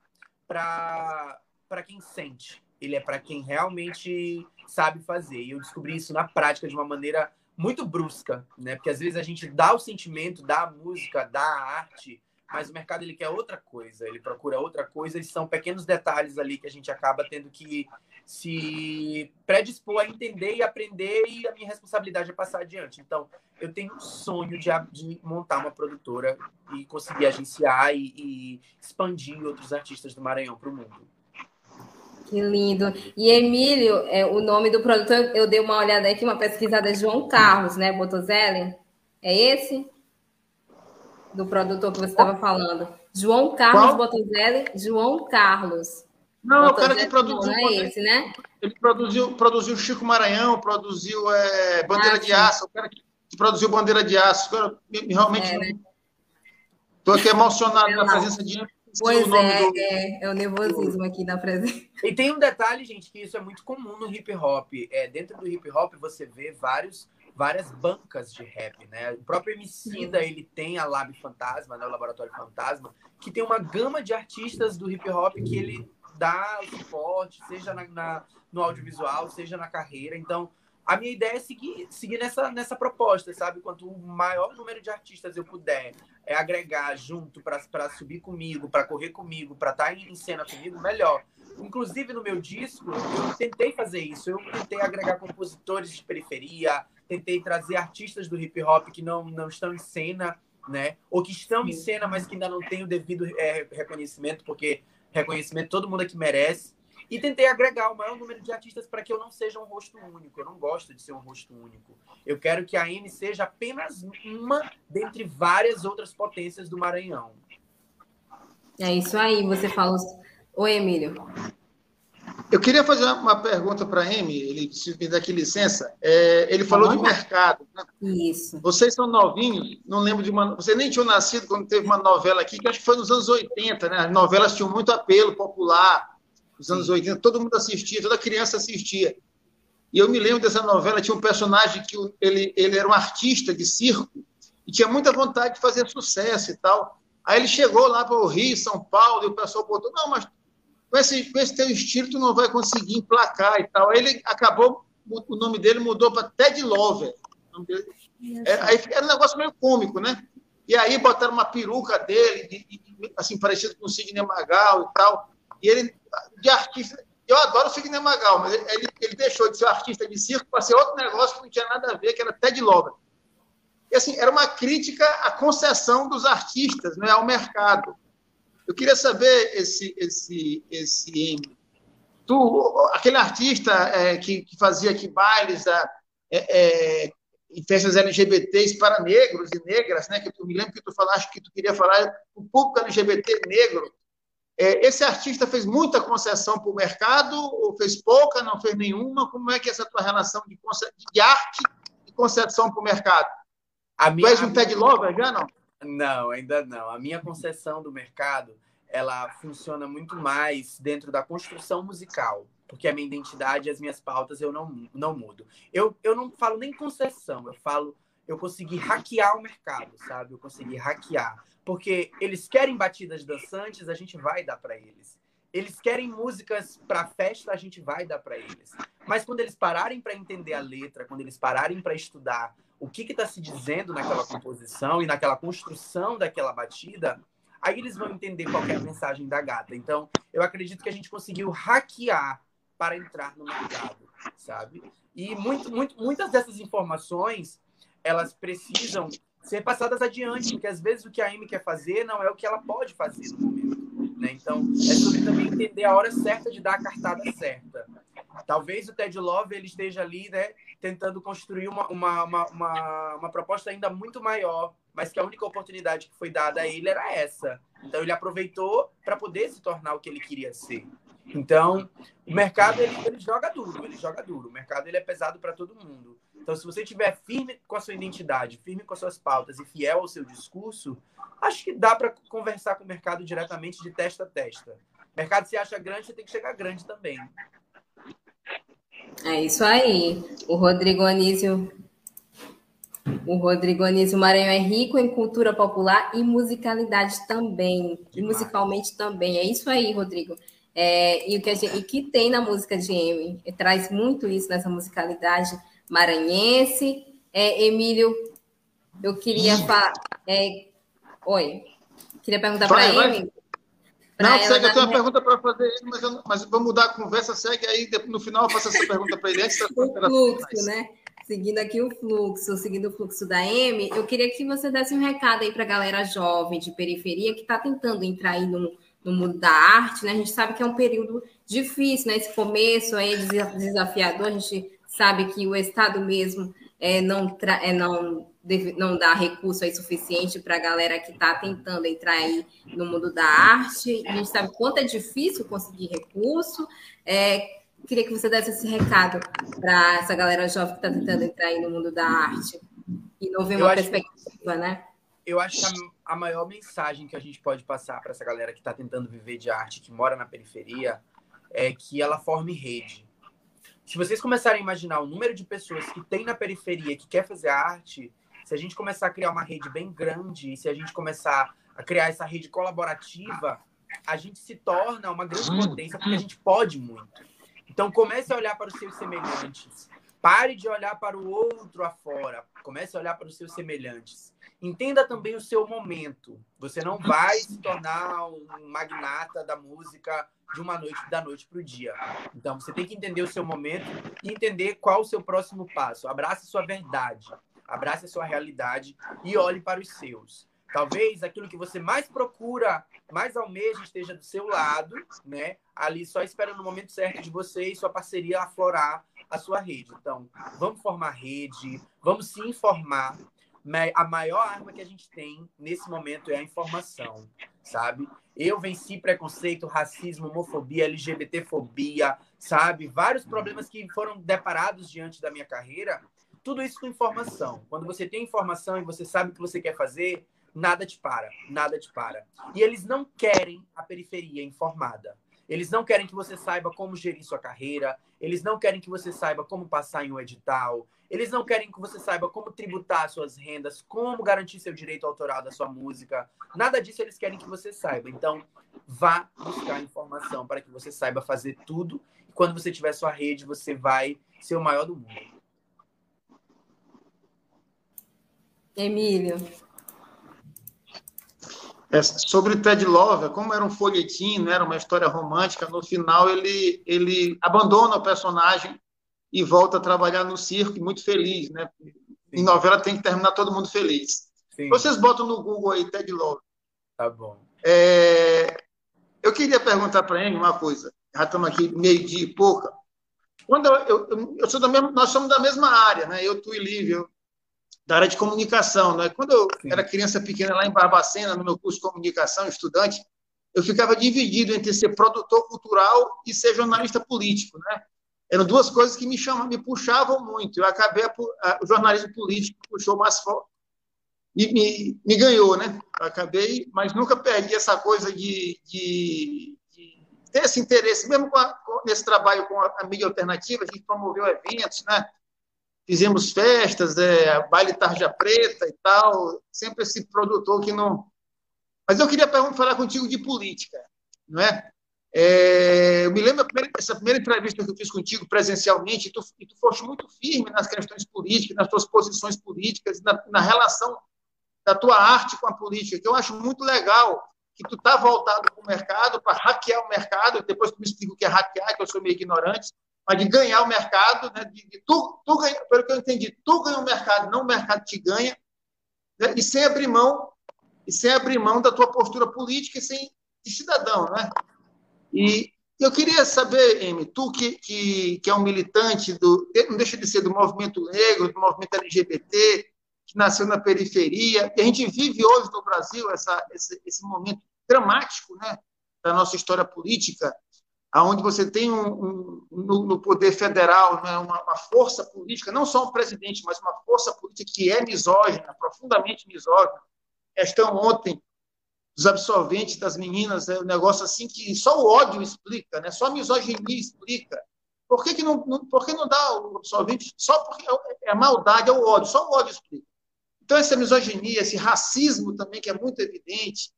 para quem sente, ele é para quem realmente sabe fazer. E eu descobri isso na prática de uma maneira muito brusca, né? Porque às vezes a gente dá o sentimento, dá a música, dá a arte, mas o mercado ele quer outra coisa, ele procura outra coisa e são pequenos detalhes ali que a gente acaba tendo que se predispor a entender e aprender e a minha responsabilidade é passar adiante. Então, eu tenho um sonho de, de montar uma produtora e conseguir agenciar e, e expandir outros artistas do Maranhão para o mundo. Que lindo. E Emílio, é, o nome do produtor, eu dei uma olhada aqui, uma pesquisada, João Carlos, né, Botozelli? É esse? Do produtor que você estava falando. João Carlos Qual? Botozelli, João Carlos. Não, é o cara que produziu. Não é esse, né? Ele produziu, produziu Chico Maranhão, produziu é, Bandeira ah, de Aço, o cara que produziu Bandeira de Aço. realmente. Estou é, né? aqui emocionado com a presença de Pois é, do... é, é o nervosismo aqui na presença. E tem um detalhe, gente, que isso é muito comum no hip hop. É, dentro do hip hop você vê vários, várias bancas de rap, né? O próprio Emicida, ele tem a Lab Fantasma, né? o Laboratório Fantasma, que tem uma gama de artistas do hip hop que ele dá o suporte, seja na, na no audiovisual, seja na carreira. Então, a minha ideia é seguir, seguir nessa, nessa proposta, sabe? Quanto maior número de artistas eu puder é agregar junto para subir comigo, para correr comigo, para estar tá em cena comigo, melhor. Inclusive no meu disco, eu tentei fazer isso. Eu tentei agregar compositores de periferia, tentei trazer artistas do hip hop que não, não estão em cena, né? Ou que estão em cena, mas que ainda não têm o devido é, reconhecimento, porque reconhecimento todo mundo aqui merece. E tentei agregar o maior número de artistas para que eu não seja um rosto único. Eu não gosto de ser um rosto único. Eu quero que a M seja apenas uma dentre várias outras potências do Maranhão. É isso aí, você falou. Oi, Emílio. Eu queria fazer uma pergunta para a Amy, ele se me dá aqui licença. É, ele falou de mercado. Né? Isso. Vocês são novinhos, não lembro de uma. Você nem tinha nascido quando teve uma novela aqui, que acho que foi nos anos 80, né? As novelas tinham muito apelo popular nos anos 80, todo mundo assistia, toda criança assistia. E eu me lembro dessa novela, tinha um personagem que ele, ele era um artista de circo e tinha muita vontade de fazer sucesso e tal. Aí ele chegou lá para o Rio, São Paulo, e o pessoal botou, não, mas com esse, com esse teu estilo tu não vai conseguir emplacar e tal. Aí ele acabou, o nome dele mudou para Ted Lover. É, aí era um negócio meio cômico, né? E aí botaram uma peruca dele, de, de, assim, parecido com o Sidney Magal e tal. E ele, de artista, eu adoro o Sidney Magal, mas ele, ele deixou de ser artista de circo para ser outro negócio que não tinha nada a ver, que era Ted Lover. E assim, era uma crítica à concessão dos artistas né, ao mercado. Eu queria saber esse esse esse tu aquele artista é, que, que, fazia aqui bailes a, é, é, em festas LGBTs para negros e negras, né? Que eu me lembro que tu falaste que tu queria falar o público LGBT negro esse artista fez muita concessão para o mercado, ou fez pouca, não fez nenhuma? Como é que é essa tua relação de, de arte e concessão para o mercado? A minha, tu és um Ted Lover já, não? Não, ainda não. A minha concessão do mercado, ela funciona muito mais dentro da construção musical, porque a minha identidade e as minhas pautas eu não, não mudo. Eu, eu não falo nem concessão, eu falo eu consegui hackear o mercado, sabe? Eu consegui hackear. Porque eles querem batidas dançantes, a gente vai dar para eles. eles querem músicas para festa, a gente vai dar para eles. Mas quando eles pararem para entender a letra, quando eles pararem para estudar o que está se dizendo naquela composição e naquela construção daquela batida, aí eles vão entender qual é a mensagem da gata. Então, eu acredito que a gente conseguiu hackear para entrar no mercado, sabe? E muito, muito, muitas dessas informações, elas precisam ser passadas adiante, porque às vezes o que a Amy quer fazer não é o que ela pode fazer no momento. Né? Então, é sobre também entender a hora certa de dar a cartada certa. Talvez o Ted Love ele esteja ali, né, tentando construir uma, uma, uma, uma, uma proposta ainda muito maior, mas que a única oportunidade que foi dada a ele era essa. Então ele aproveitou para poder se tornar o que ele queria ser. Então, o mercado ele, ele joga duro, ele joga duro. O mercado ele é pesado para todo mundo. Então, se você estiver firme com a sua identidade, firme com as suas pautas e fiel ao seu discurso, acho que dá para conversar com o mercado diretamente de testa a testa. O mercado se acha grande, você tem que chegar grande também. É isso aí. O Rodrigo Anísio. O Rodrigo Anísio Maranhão é rico em cultura popular e musicalidade também. E musicalmente também. É isso aí, Rodrigo. É, e o que, gente, e que tem na música de Amy, traz muito isso nessa musicalidade maranhense. É, Emílio, eu queria falar. É, oi, queria perguntar para Amy. Não, segue, eu tenho uma pergunta para fazer ele, mas, eu, mas vamos mudar a conversa, segue aí, no final eu faço essa pergunta para ele. Antes o fluxo, né? Seguindo aqui o fluxo, seguindo o fluxo da M, eu queria que você desse um recado aí para a galera jovem de periferia que está tentando entrar aí no, no mundo da arte, né? A gente sabe que é um período difícil, né? Esse começo aí desafiador, a gente sabe que o Estado mesmo é, não, é, não, deve, não dá recurso aí suficiente para a galera que está tentando entrar aí no mundo da arte. A gente sabe quanto é difícil conseguir recurso. É, queria que você desse esse recado para essa galera jovem que está tentando entrar aí no mundo da arte e não vê uma perspectiva, né? Eu acho que a, a maior mensagem que a gente pode passar para essa galera que está tentando viver de arte, que mora na periferia, é que ela forme rede se vocês começarem a imaginar o número de pessoas que tem na periferia que quer fazer arte, se a gente começar a criar uma rede bem grande, se a gente começar a criar essa rede colaborativa, a gente se torna uma grande potência porque a gente pode muito. Então comece a olhar para os seus semelhantes. Pare de olhar para o outro afora. Comece a olhar para os seus semelhantes. Entenda também o seu momento. Você não vai se tornar um magnata da música de uma noite da noite para o dia. Então você tem que entender o seu momento e entender qual o seu próximo passo. Abrace sua verdade, abrace a sua realidade e olhe para os seus. Talvez aquilo que você mais procura, mais almeja, esteja do seu lado, né? Ali só esperando o momento certo de você e sua parceria aflorar a sua rede. Então, vamos formar rede, vamos se informar, a maior arma que a gente tem nesse momento é a informação, sabe? Eu venci preconceito, racismo, homofobia, LGBTfobia, sabe? Vários problemas que foram deparados diante da minha carreira. Tudo isso com informação. Quando você tem informação e você sabe o que você quer fazer, nada te para, nada te para. E eles não querem a periferia informada. Eles não querem que você saiba como gerir sua carreira, eles não querem que você saiba como passar em um edital, eles não querem que você saiba como tributar suas rendas, como garantir seu direito autoral da sua música. Nada disso eles querem que você saiba. Então, vá buscar informação para que você saiba fazer tudo. E quando você tiver sua rede, você vai ser o maior do mundo. Emílio. É, sobre Ted Love, como era um folhetim, não era uma história romântica, no final ele, ele abandona o personagem e volta a trabalhar no circo, muito feliz, né? Sim. Em novela tem que terminar todo mundo feliz. Sim. Vocês botam no Google aí Ted Love. Tá bom. É, eu queria perguntar para ele uma coisa. Já estamos aqui meio dia e pouca. Quando eu, eu, eu sou da mesma, nós somos da mesma área, né? Eu, tu e Lívia, da área de comunicação. Né? Quando eu Sim. era criança pequena lá em Barbacena, no meu curso de comunicação, estudante, eu ficava dividido entre ser produtor cultural e ser jornalista político, né? Eram duas coisas que me chamam, me puxavam muito. Eu acabei a, a, o jornalismo político puxou mais forte, me, me, me, ganhou, né? Eu acabei, mas nunca perdi essa coisa de, de, de ter esse interesse, mesmo com a, com, nesse trabalho com a, mídia alternativa, a gente promoveu eventos, né? fizemos festas, é, baile tarja preta e tal, sempre esse produtor que não. Mas eu queria falar contigo de política, não é? É, eu me lembro primeira, essa primeira entrevista que eu fiz contigo presencialmente, e tu, e tu foste muito firme nas questões políticas, nas tuas posições políticas, na, na relação da tua arte com a política, que eu acho muito legal, que tu está voltado para o mercado, para hackear o mercado, depois tu me explica o que é hackear, que eu sou meio ignorante, mas de ganhar o mercado, né, de, de tu, tu ganha, pelo que eu entendi, tu ganha o mercado, não o mercado te ganha, né, e sem abrir mão, e sem abrir mão da tua postura política e sem de cidadão, né? E eu queria saber, Amy, tu que, que, que é um militante, do, não deixa de ser do movimento negro, do movimento LGBT, que nasceu na periferia, e a gente vive hoje no Brasil essa, esse, esse momento dramático né, da nossa história política, aonde você tem um, um no, no, poder federal né, uma, uma, força política, não só um presidente, mas uma força política que é misógina, profundamente misógina. Questão ontem dos absolventes, das meninas, é um negócio assim que só o ódio explica, né? só a misoginia explica. Por que, que, não, não, por que não dá o absolvente? Só porque é, é maldade, é o ódio, só o ódio explica. Então, essa misoginia, esse racismo também, que é muito evidente,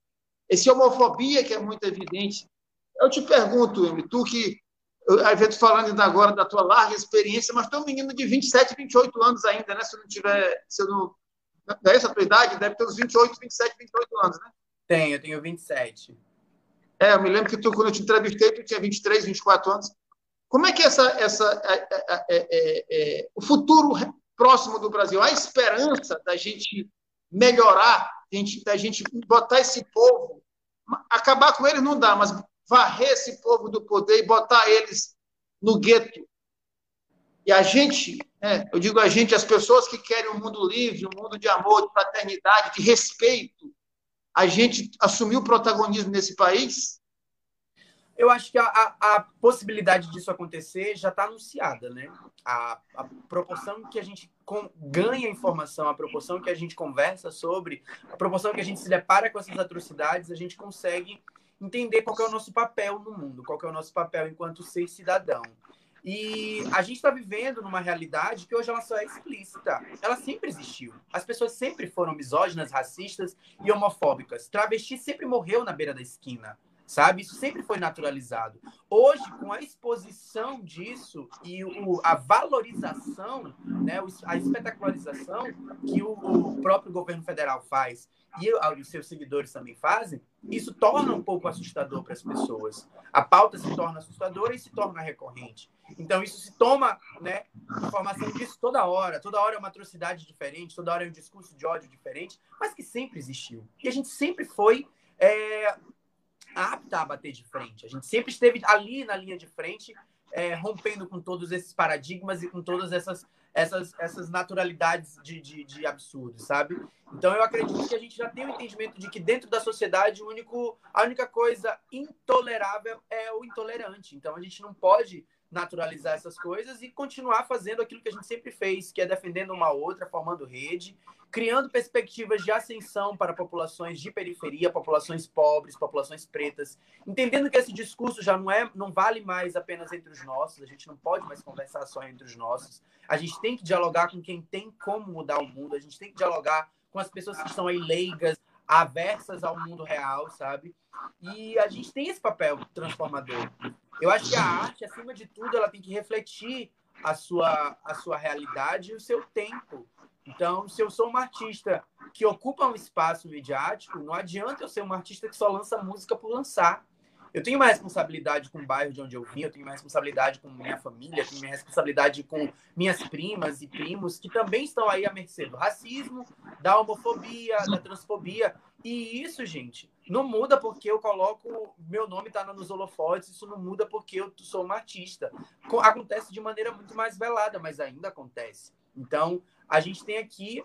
esse homofobia que é muito evidente. Eu te pergunto, Emi, tu que, a gente falando ainda agora da tua larga experiência, mas tu é um menino de 27, 28 anos ainda, né? Se eu não tiver, se eu não, não é essa a tua idade? Deve ter uns 28, 27, 28 anos, né? Tenho, eu tenho 27. É, eu me lembro que tu, quando eu te entrevistei, tu tinha 23, 24 anos. Como é que essa, essa é, é, é, é, o futuro próximo do Brasil, a esperança da gente melhorar, da gente botar esse povo, acabar com eles não dá, mas varrer esse povo do poder e botar eles no gueto. E a gente, né, eu digo a gente, as pessoas que querem um mundo livre, um mundo de amor, de fraternidade, de respeito, a gente assumiu o protagonismo nesse país? Eu acho que a, a, a possibilidade disso acontecer já está anunciada, né? A, a, proporção que a gente com, ganha informação, a proporção que a gente conversa sobre, a proporção que a gente se depara com essas atrocidades, a gente consegue entender qual é o nosso papel no mundo, qual é o nosso papel enquanto ser cidadão. E a gente está vivendo numa realidade que hoje ela só é explícita. Ela sempre existiu. As pessoas sempre foram misóginas, racistas e homofóbicas. Travesti sempre morreu na beira da esquina, sabe? Isso sempre foi naturalizado. Hoje, com a exposição disso e o, a valorização, né, a espetacularização que o, o próprio governo federal faz e os seus seguidores também fazem, isso torna um pouco assustador para as pessoas. A pauta se torna assustadora e se torna recorrente. Então, isso se toma né, informação disso toda hora. Toda hora é uma atrocidade diferente, toda hora é um discurso de ódio diferente, mas que sempre existiu. E a gente sempre foi é, apta a bater de frente. A gente sempre esteve ali na linha de frente, é, rompendo com todos esses paradigmas e com todas essas, essas, essas naturalidades de, de, de absurdo, sabe? Então, eu acredito que a gente já tem o um entendimento de que dentro da sociedade o único, a única coisa intolerável é o intolerante. Então, a gente não pode naturalizar essas coisas e continuar fazendo aquilo que a gente sempre fez, que é defendendo uma outra, formando rede, criando perspectivas de ascensão para populações de periferia, populações pobres, populações pretas, entendendo que esse discurso já não é, não vale mais apenas entre os nossos, a gente não pode mais conversar só entre os nossos. A gente tem que dialogar com quem tem como mudar o mundo, a gente tem que dialogar com as pessoas que estão aí leigas, aversas ao mundo real, sabe? E a gente tem esse papel transformador. Eu acho que a arte, acima de tudo, ela tem que refletir a sua, a sua realidade e o seu tempo. Então, se eu sou uma artista que ocupa um espaço midiático, não adianta eu ser uma artista que só lança música por lançar. Eu tenho uma responsabilidade com o bairro de onde eu vim, eu tenho uma responsabilidade com minha família, tenho uma responsabilidade com minhas primas e primos que também estão aí à mercê do racismo, da homofobia, da transfobia. E isso, gente, não muda porque eu coloco meu nome tá nos holofotes, isso não muda porque eu sou uma artista. Acontece de maneira muito mais velada, mas ainda acontece. Então, a gente tem aqui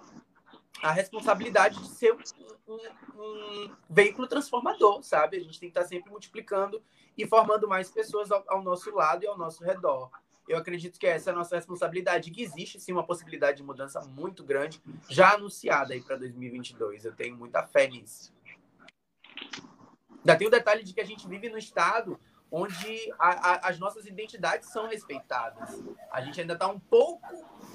a responsabilidade de ser um, um, um, veículo transformador, sabe? A gente tem que estar sempre multiplicando e formando mais pessoas ao, ao, nosso lado e ao nosso redor. Eu acredito que essa é a nossa responsabilidade, que existe sim uma possibilidade de mudança muito grande, já anunciada aí para 2022. Eu tenho muita fé nisso. Ainda tem o detalhe de que a gente vive no estado onde a, a, as nossas identidades são respeitadas. A gente ainda está um pouco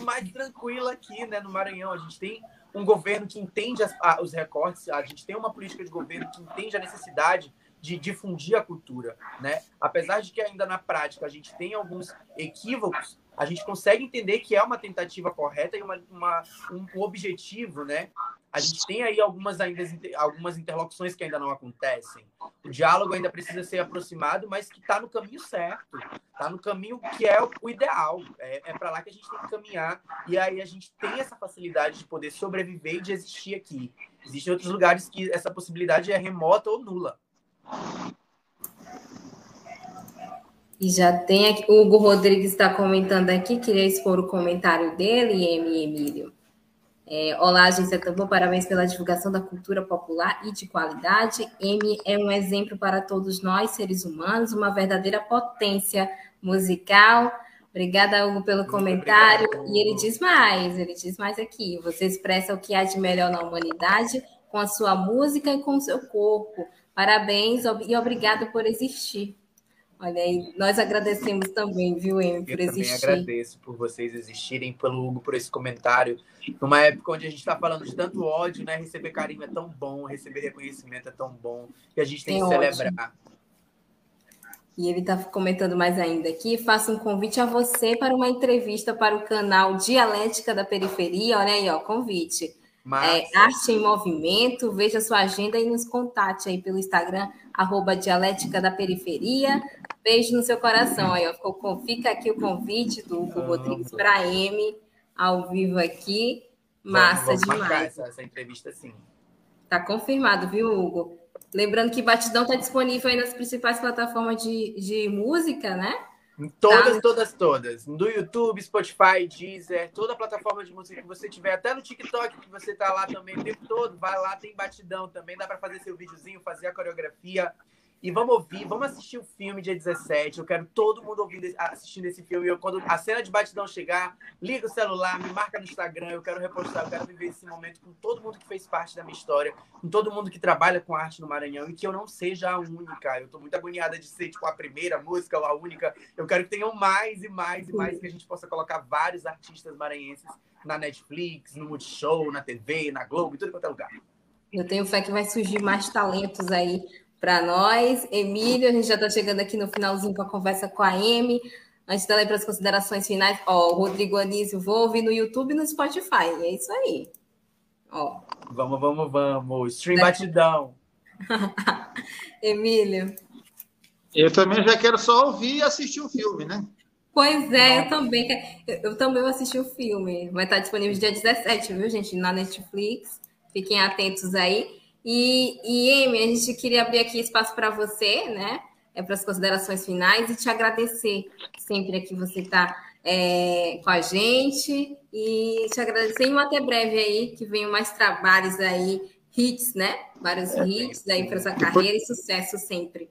mais tranquila aqui, né, no Maranhão. A gente tem um governo que entende as, a, os recortes, a gente tem uma política de governo que entende a necessidade de difundir a cultura, né? Apesar de que ainda na prática a gente tem alguns equívocos, a gente consegue entender que é uma tentativa correta e uma, uma um, um objetivo, né? A gente tem aí algumas ainda algumas interlocuções que ainda não acontecem. O diálogo ainda precisa ser aproximado, mas que está no caminho certo, está no caminho que é o ideal. É, é para lá que a gente tem que caminhar e aí a gente tem essa facilidade de poder sobreviver e de existir aqui. Existem outros lugares que essa possibilidade é remota ou nula. E já tem aqui, o Hugo Rodrigues está comentando aqui, queria expor o comentário dele, M. Emílio. É, Olá, agência Tambor, parabéns pela divulgação da cultura popular e de qualidade. M é um exemplo para todos nós, seres humanos, uma verdadeira potência musical. Obrigada, Hugo, pelo Muito comentário. Obrigado. E ele diz mais, ele diz mais aqui. Você expressa o que há de melhor na humanidade com a sua música e com o seu corpo. Parabéns e obrigado por existir. Olha aí, nós agradecemos também, viu, Amy, por existir. Eu também agradeço por vocês existirem, pelo Hugo, por esse comentário. Numa época onde a gente está falando de tanto ódio, né? Receber carinho é tão bom, receber reconhecimento é tão bom, e a gente tem, tem que ódio. celebrar. E ele está comentando mais ainda aqui. Faço um convite a você para uma entrevista para o canal Dialética da Periferia. Olha aí, ó, convite. É, Arte em Movimento. Veja sua agenda e nos contate aí pelo Instagram, arroba Dialética da Periferia. Beijo no seu coração. Aí, ó, fica aqui o convite do Hugo Rodrigues para a M, ao vivo aqui. Massa vamos, vamos demais. Essa, essa entrevista, sim. Tá confirmado, viu, Hugo? Lembrando que Batidão está disponível aí nas principais plataformas de, de música, né? Todas, tá. todas, todas. No YouTube, Spotify, Deezer, toda plataforma de música que você tiver, até no TikTok que você tá lá também o tempo todo, vai lá, tem batidão também, dá para fazer seu videozinho, fazer a coreografia. E vamos ouvir, vamos assistir o filme dia 17. Eu quero todo mundo ouvindo, assistindo esse filme. Eu, quando a cena de batidão chegar, liga o celular, me marca no Instagram. Eu quero repostar, eu quero viver esse momento com todo mundo que fez parte da minha história, com todo mundo que trabalha com arte no Maranhão e que eu não seja a única. Eu tô muito agoniada de ser tipo a primeira música ou a única. Eu quero que tenham mais e mais e mais que a gente possa colocar vários artistas maranhenses na Netflix, no Multishow, na TV, na Globo, em tudo quanto é lugar. Eu tenho fé que vai surgir mais talentos aí para nós. Emílio, a gente já está chegando aqui no finalzinho com a conversa com a Amy. Antes dela ir para as considerações finais, ó, o Rodrigo Anísio, vou ouvir no YouTube e no Spotify. É isso aí. Ó. Vamos, vamos, vamos. Stream né? batidão. Emílio. Eu também já quero só ouvir e assistir o filme, né? Pois é, eu também, eu, eu também vou assistir o filme. Vai estar disponível dia 17, viu, gente? Na Netflix. Fiquem atentos aí. E, e Amy, a gente queria abrir aqui espaço para você, né? É, para as considerações finais e te agradecer sempre que você está é, com a gente e te agradecer e até breve aí, que venham mais trabalhos aí, hits, né? Vários é, hits aí para sua carreira e sucesso sempre.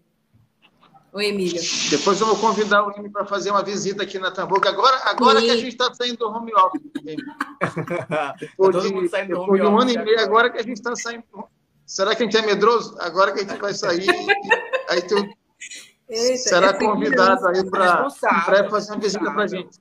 Oi, Emílio. Depois eu vou convidar o Emílio para fazer uma visita aqui na Tamboca. Agora, agora que a gente está saindo do home office. depois de, depois de um ano e meio, agora que a gente está saindo Será que a gente é medroso? Agora que a gente vai sair, aí tu Eita, será é convidado aí para fazer uma visita para a gente.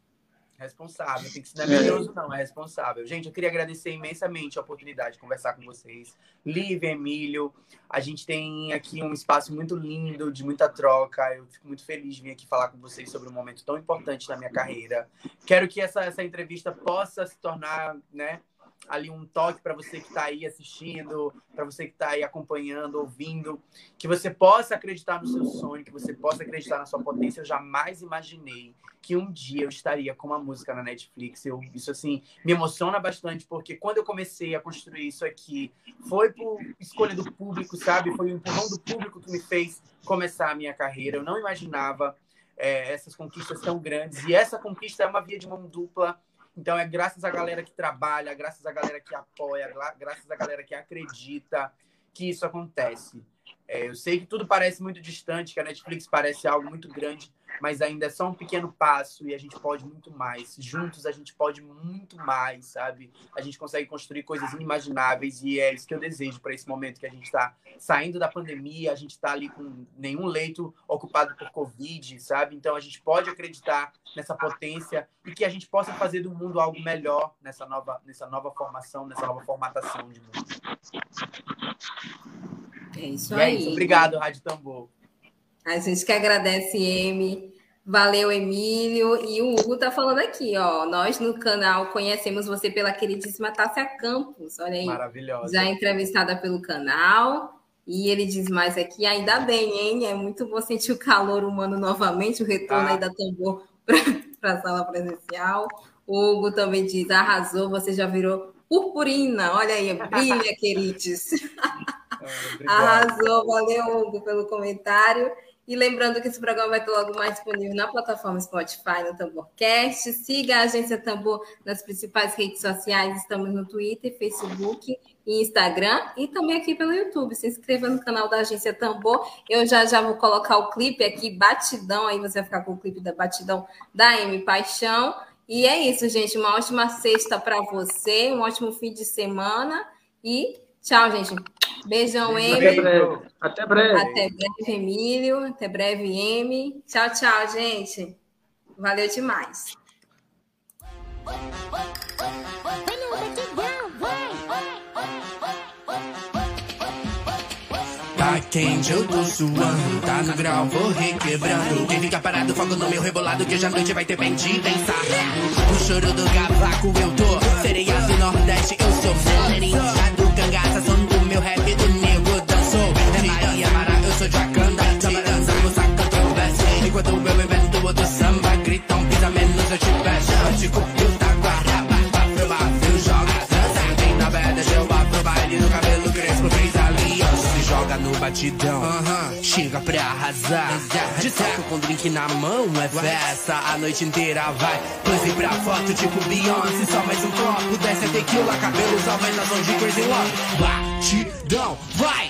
Responsável, tem que ser medroso, não, é responsável. Gente, eu queria agradecer imensamente a oportunidade de conversar com vocês. Lívia, Emílio, a gente tem aqui um espaço muito lindo, de muita troca. Eu fico muito feliz de vir aqui falar com vocês sobre um momento tão importante na minha carreira. Quero que essa, essa entrevista possa se tornar, né, ali um toque para você que está aí assistindo, para você que está aí acompanhando, ouvindo, que você possa acreditar no seu sonho, que você possa acreditar na sua potência. Eu jamais imaginei que um dia eu estaria com uma música na Netflix. Eu, isso assim me emociona bastante porque quando eu comecei a construir isso aqui, foi por escolha do público, sabe? Foi o empurrão do público que me fez começar a minha carreira. Eu não imaginava é, essas conquistas tão grandes e essa conquista é uma via de mão dupla então é graças à galera que trabalha, graças à galera que apoia, graças à galera que acredita que isso acontece. É, eu sei que tudo parece muito distante, que a Netflix parece algo muito grande, mas ainda é só um pequeno passo e a gente pode muito mais. Juntos a gente pode muito mais, sabe? A gente consegue construir coisas inimagináveis e é isso que eu desejo para esse momento que a gente está saindo da pandemia, a gente está ali com nenhum leito ocupado por Covid, sabe? Então a gente pode acreditar nessa potência e que a gente possa fazer do mundo algo melhor nessa nova, nessa nova formação, nessa nova formatação de mundo. É isso E é aí. isso. Obrigado, Rádio Tambor. A gente que agradece, M. Valeu, Emílio. E o Hugo tá falando aqui, ó. Nós no canal conhecemos você pela queridíssima Tássia Campos. Olha aí. Maravilhosa. Já entrevistada pelo canal. E ele diz mais aqui, ainda bem, hein? É muito bom sentir o calor humano novamente, o retorno Ah. aí da tambor para a sala presencial. O Hugo também diz, arrasou, você já virou purpurina. Olha aí, brilha, queridos. Arrasou, valeu, Hugo, pelo comentário. E lembrando que esse programa vai ter logo mais disponível na plataforma Spotify, no Tamborcast. Siga a Agência Tambor nas principais redes sociais. Estamos no Twitter, Facebook e Instagram. E também aqui pelo YouTube. Se inscreva no canal da Agência Tambor. Eu já já vou colocar o clipe aqui, Batidão. Aí você vai ficar com o clipe da Batidão da M Paixão. E é isso, gente. Uma ótima sexta para você. Um ótimo fim de semana. E tchau, gente. Beijão, Até M. breve. Até breve. Até breve, Emílio. Até breve, M. Tchau, tchau, gente. Valeu demais. Quente, eu tô suando, tá no grau, vou requebrando. Quem fica parado, fogo no meu rebolado, que hoje à noite vai ter bem de sarrando. No choro do cavaco eu tô, sereia do Nordeste, eu sou. A do cangaça, som do meu rap, do nego dançou. É Maria Mara, eu sou Jacanda, tirando, saca teu veste. Enquanto eu invento outro samba, gritam, pisa menos, eu te peço. Eu te No batidão, chega pra arrasar. De saco com drink na mão, é festa. A noite inteira vai. Pose pra foto, tipo Beyoncé. Só mais um copo, desce a tequila, cabelos aumentam, som de crazy love. Batidão, vai!